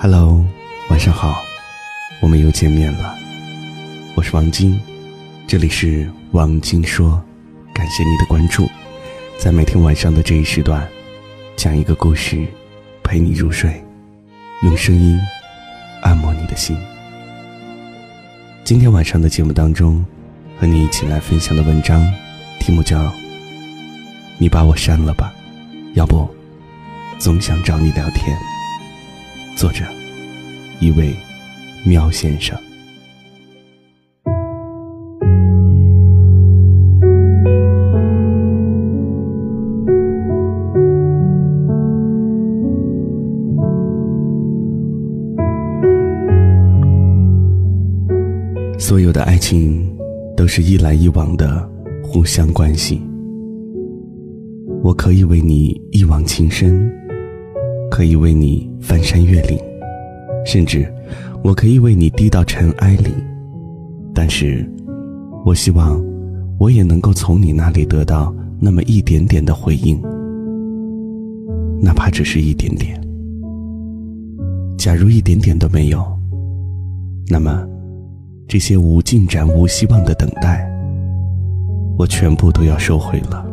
Hello，晚上好，我们又见面了。我是王晶，这里是王晶说，感谢你的关注。在每天晚上的这一时段，讲一个故事，陪你入睡，用声音按摩你的心。今天晚上的节目当中，和你一起来分享的文章，题目叫《你把我删了吧》，要不，总想找你聊天。作者，一位喵先生。所有的爱情，都是一来一往的互相关系。我可以为你一往情深。可以为你翻山越岭，甚至我可以为你低到尘埃里，但是，我希望我也能够从你那里得到那么一点点的回应，哪怕只是一点点。假如一点点都没有，那么这些无进展、无希望的等待，我全部都要收回了。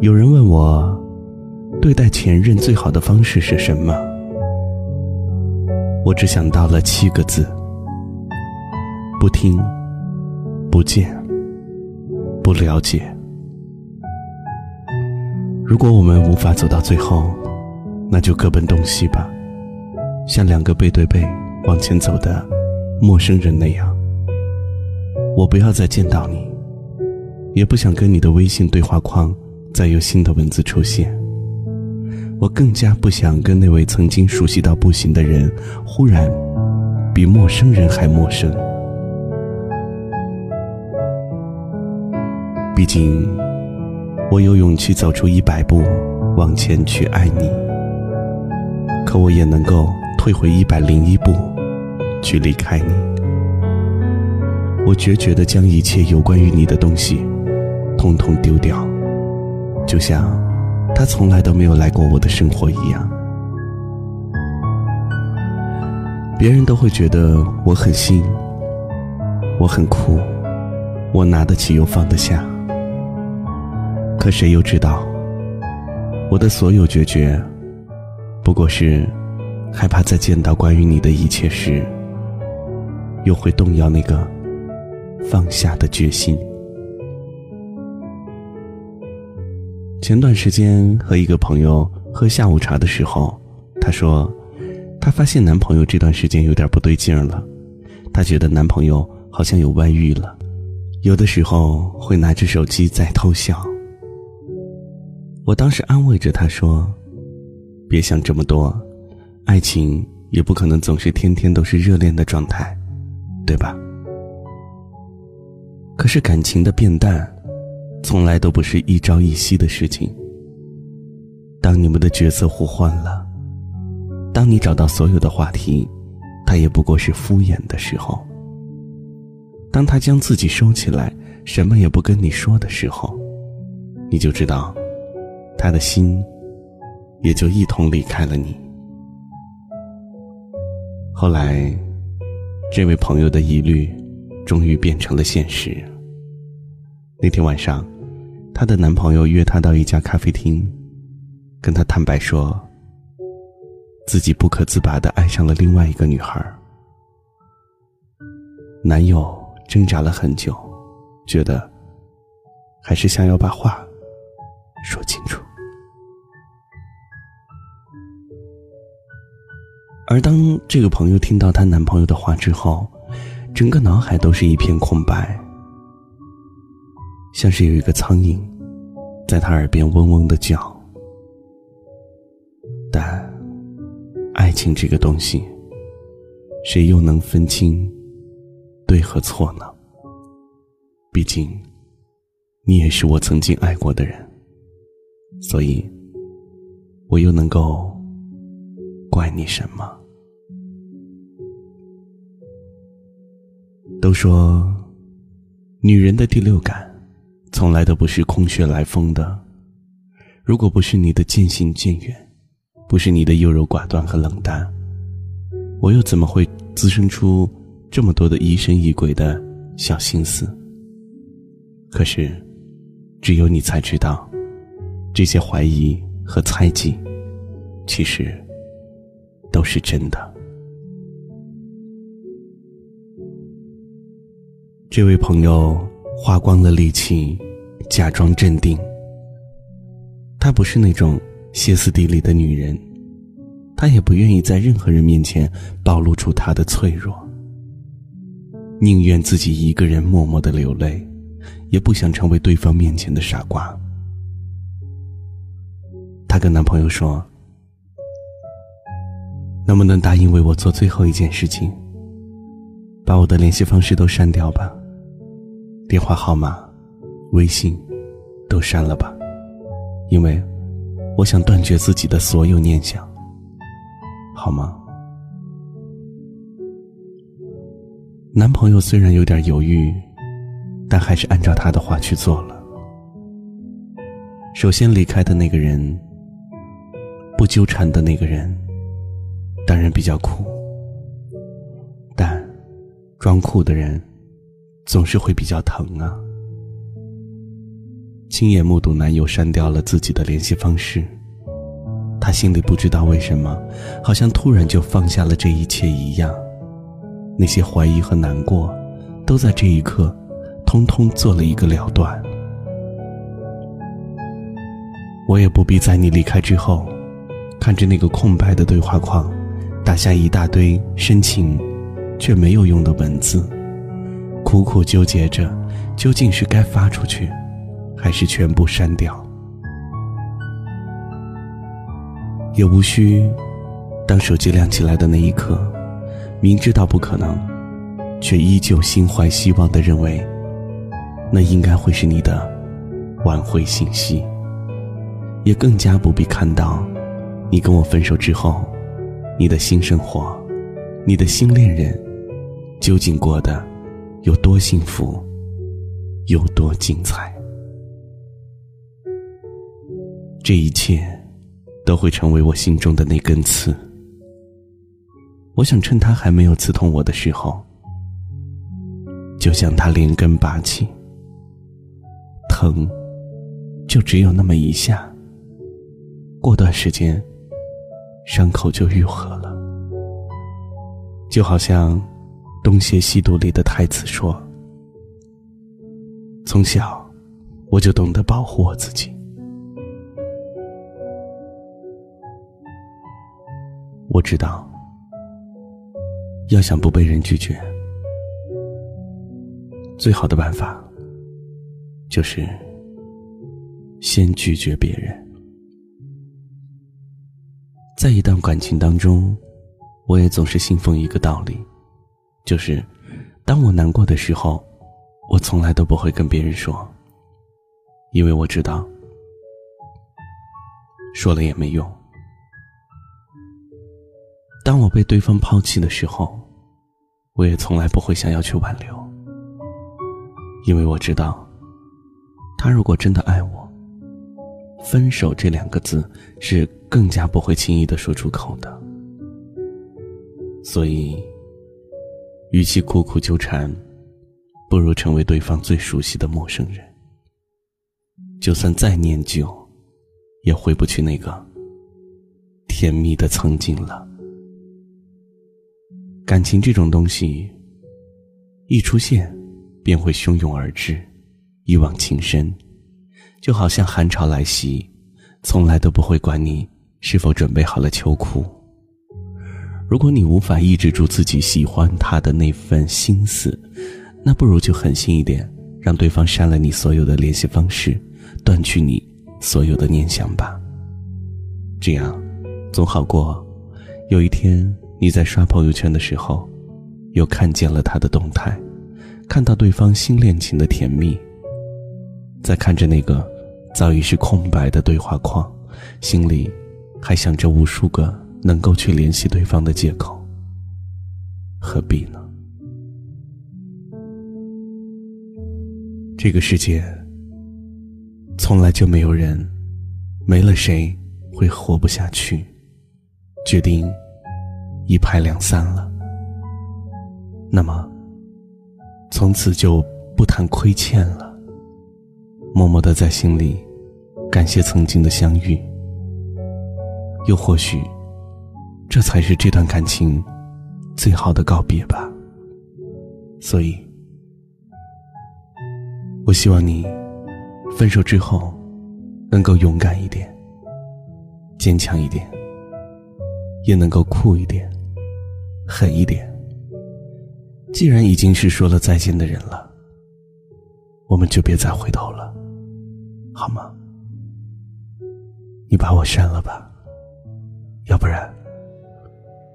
有人问我。对待前任最好的方式是什么？我只想到了七个字：不听、不见、不了解。如果我们无法走到最后，那就各奔东西吧，像两个背对背往前走的陌生人那样。我不要再见到你，也不想跟你的微信对话框再有新的文字出现。我更加不想跟那位曾经熟悉到不行的人，忽然比陌生人还陌生。毕竟，我有勇气走出一百步往前去爱你，可我也能够退回一百零一步去离开你。我决绝的将一切有关于你的东西，统统丢掉，就像。他从来都没有来过我的生活一样，别人都会觉得我很新，我很酷，我拿得起又放得下。可谁又知道，我的所有决绝，不过是害怕在见到关于你的一切时，又会动摇那个放下的决心。前段时间和一个朋友喝下午茶的时候，她说，她发现男朋友这段时间有点不对劲了，她觉得男朋友好像有外遇了，有的时候会拿着手机在偷笑。我当时安慰着她说：“别想这么多，爱情也不可能总是天天都是热恋的状态，对吧？”可是感情的变淡。从来都不是一朝一夕的事情。当你们的角色互换了，当你找到所有的话题，他也不过是敷衍的时候。当他将自己收起来，什么也不跟你说的时候，你就知道，他的心也就一同离开了你。后来，这位朋友的疑虑，终于变成了现实。那天晚上，她的男朋友约她到一家咖啡厅，跟她坦白说，自己不可自拔的爱上了另外一个女孩。男友挣扎了很久，觉得还是想要把话说清楚。而当这个朋友听到她男朋友的话之后，整个脑海都是一片空白。像是有一个苍蝇，在他耳边嗡嗡的叫。但，爱情这个东西，谁又能分清对和错呢？毕竟，你也是我曾经爱过的人，所以，我又能够怪你什么？都说，女人的第六感。从来都不是空穴来风的。如果不是你的渐行渐远，不是你的优柔寡断和冷淡，我又怎么会滋生出这么多的疑神疑鬼的小心思？可是，只有你才知道，这些怀疑和猜忌，其实都是真的。这位朋友花光了力气，假装镇定。她不是那种歇斯底里的女人，她也不愿意在任何人面前暴露出她的脆弱，宁愿自己一个人默默的流泪，也不想成为对方面前的傻瓜。她跟男朋友说：“能不能答应为我做最后一件事情，把我的联系方式都删掉吧？”电话号码、微信都删了吧，因为我想断绝自己的所有念想，好吗？男朋友虽然有点犹豫，但还是按照他的话去做了。首先离开的那个人，不纠缠的那个人，当然比较酷，但装酷的人。总是会比较疼啊！亲眼目睹男友删掉了自己的联系方式，她心里不知道为什么，好像突然就放下了这一切一样。那些怀疑和难过，都在这一刻，通通做了一个了断。我也不必在你离开之后，看着那个空白的对话框，打下一大堆深情却没有用的文字。苦苦纠结着，究竟是该发出去，还是全部删掉？也无需，当手机亮起来的那一刻，明知道不可能，却依旧心怀希望的认为，那应该会是你的挽回信息。也更加不必看到，你跟我分手之后，你的新生活，你的新恋人，究竟过的。有多幸福，有多精彩，这一切都会成为我心中的那根刺。我想趁他还没有刺痛我的时候，就将他连根拔起。疼，就只有那么一下，过段时间，伤口就愈合了，就好像。《东邪西毒》里的太子说：“从小，我就懂得保护我自己。我知道，要想不被人拒绝，最好的办法就是先拒绝别人。在一段感情当中，我也总是信奉一个道理。”就是，当我难过的时候，我从来都不会跟别人说，因为我知道，说了也没用。当我被对方抛弃的时候，我也从来不会想要去挽留，因为我知道，他如果真的爱我，分手这两个字是更加不会轻易的说出口的，所以。与其苦苦纠缠，不如成为对方最熟悉的陌生人。就算再念旧，也回不去那个甜蜜的曾经了。感情这种东西，一出现便会汹涌而至，一往情深，就好像寒潮来袭，从来都不会管你是否准备好了秋裤。如果你无法抑制住自己喜欢他的那份心思，那不如就狠心一点，让对方删了你所有的联系方式，断去你所有的念想吧。这样，总好过有一天你在刷朋友圈的时候，又看见了他的动态，看到对方新恋情的甜蜜，在看着那个早已是空白的对话框，心里还想着无数个。能够去联系对方的借口，何必呢？这个世界从来就没有人没了谁会活不下去，决定一拍两散了，那么从此就不谈亏欠了，默默的在心里感谢曾经的相遇，又或许这才是这段感情最好的告别吧。所以，我希望你分手之后能够勇敢一点，坚强一点。也能够酷一点，狠一点。既然已经是说了再见的人了，我们就别再回头了，好吗？你把我删了吧，要不然，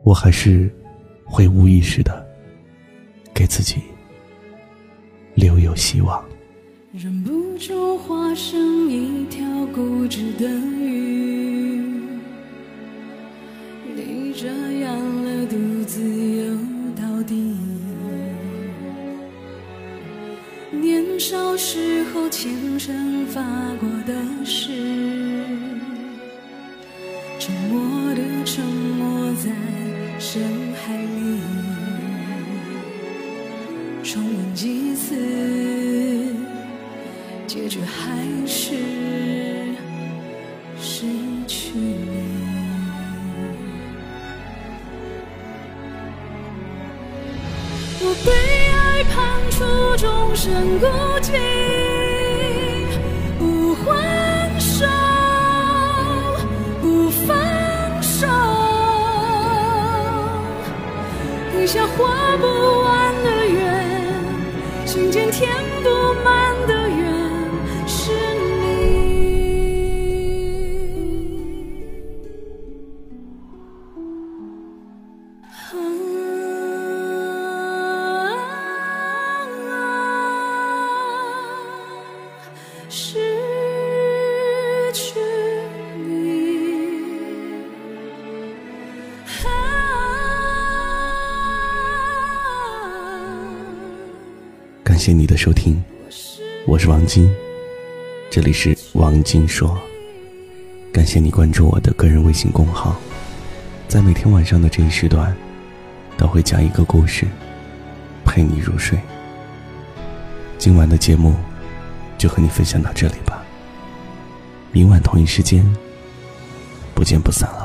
我还是会无意识的给自己留有希望。忍不住化成一条固执的鱼。这样了，独自游到底。年少时候虔诚发过的誓，次，结局还是失去你。我被爱判处终身孤寂，不还手，不放手，一下画不谢你的收听，我是王晶，这里是王晶说。感谢你关注我的个人微信公号，在每天晚上的这一时段，都会讲一个故事，陪你入睡。今晚的节目就和你分享到这里吧，明晚同一时间不见不散了，